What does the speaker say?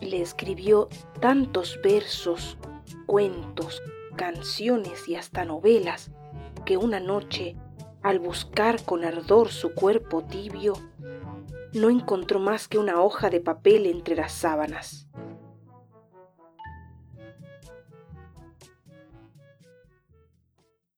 le escribió tantos versos, cuentos, canciones y hasta novelas que una noche, al buscar con ardor su cuerpo tibio, no encontró más que una hoja de papel entre las sábanas.